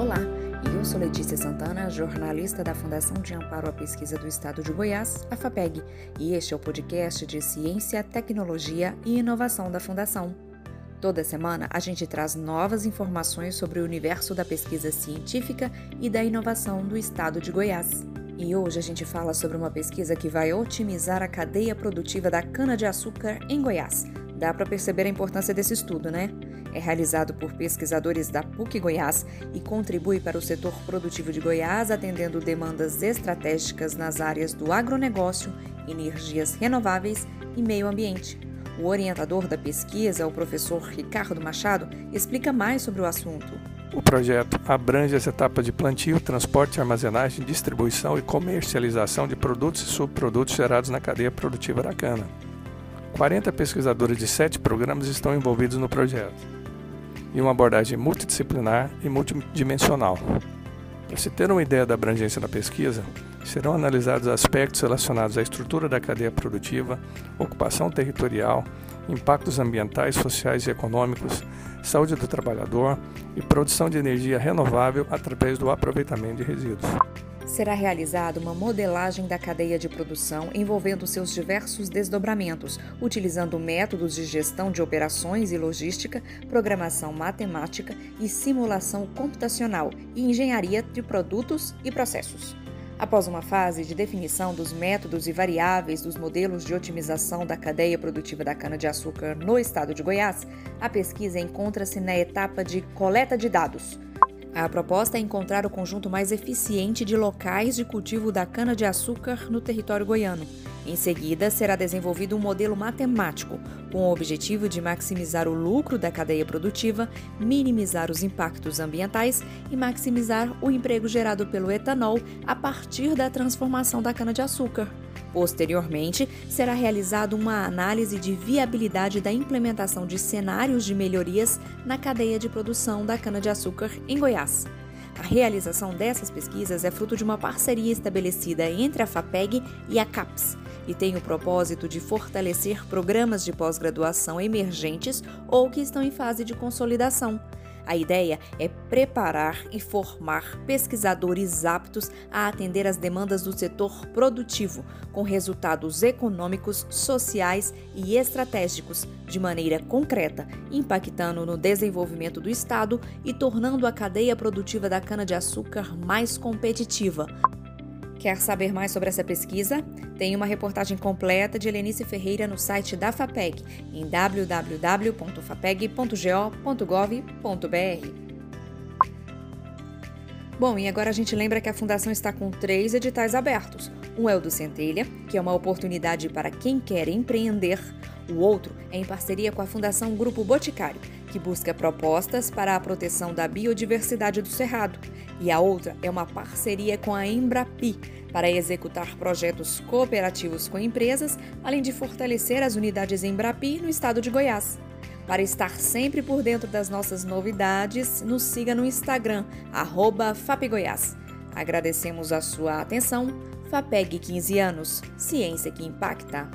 Olá, eu sou Letícia Santana, jornalista da Fundação de Amparo à Pesquisa do Estado de Goiás, a FAPEG, e este é o podcast de Ciência, Tecnologia e Inovação da Fundação. Toda semana a gente traz novas informações sobre o universo da pesquisa científica e da inovação do Estado de Goiás. E hoje a gente fala sobre uma pesquisa que vai otimizar a cadeia produtiva da cana-de-açúcar em Goiás. Dá para perceber a importância desse estudo, né? É realizado por pesquisadores da PUC Goiás e contribui para o setor produtivo de Goiás, atendendo demandas estratégicas nas áreas do agronegócio, energias renováveis e meio ambiente. O orientador da pesquisa, o professor Ricardo Machado, explica mais sobre o assunto. O projeto abrange as etapas de plantio, transporte, armazenagem, distribuição e comercialização de produtos e subprodutos gerados na cadeia produtiva da cana. 40 pesquisadores de sete programas estão envolvidos no projeto e uma abordagem multidisciplinar e multidimensional. Para se ter uma ideia da abrangência da pesquisa, serão analisados aspectos relacionados à estrutura da cadeia produtiva, ocupação territorial, impactos ambientais, sociais e econômicos, saúde do trabalhador e produção de energia renovável através do aproveitamento de resíduos será realizada uma modelagem da cadeia de produção envolvendo seus diversos desdobramentos, utilizando métodos de gestão de operações e logística, programação matemática e simulação computacional e engenharia de produtos e processos. Após uma fase de definição dos métodos e variáveis dos modelos de otimização da cadeia produtiva da cana-de-açúcar no estado de Goiás, a pesquisa encontra-se na etapa de coleta de dados a proposta é encontrar o conjunto mais eficiente de locais de cultivo da cana-de-açúcar no território goiano. Em seguida, será desenvolvido um modelo matemático com o objetivo de maximizar o lucro da cadeia produtiva, minimizar os impactos ambientais e maximizar o emprego gerado pelo etanol a partir da transformação da cana-de-açúcar. Posteriormente, será realizada uma análise de viabilidade da implementação de cenários de melhorias na cadeia de produção da cana-de-açúcar em Goiás. A realização dessas pesquisas é fruto de uma parceria estabelecida entre a FAPEG e a CAPES e tem o propósito de fortalecer programas de pós-graduação emergentes ou que estão em fase de consolidação a ideia é preparar e formar pesquisadores aptos a atender às demandas do setor produtivo, com resultados econômicos, sociais e estratégicos, de maneira concreta, impactando no desenvolvimento do Estado e tornando a cadeia produtiva da cana-de-açúcar mais competitiva. Quer saber mais sobre essa pesquisa? Tem uma reportagem completa de Helenice Ferreira no site da FAPEG, em www.fapeg.go.gov.br. Bom, e agora a gente lembra que a Fundação está com três editais abertos. Um é o do Centelha, que é uma oportunidade para quem quer empreender. O outro é em parceria com a Fundação Grupo Boticário, que busca propostas para a proteção da biodiversidade do Cerrado. E a outra é uma parceria com a Embrapi, para executar projetos cooperativos com empresas, além de fortalecer as unidades Embrapi no estado de Goiás. Para estar sempre por dentro das nossas novidades, nos siga no Instagram, FapGoiás. Agradecemos a sua atenção. FAPEG 15 anos. Ciência que impacta.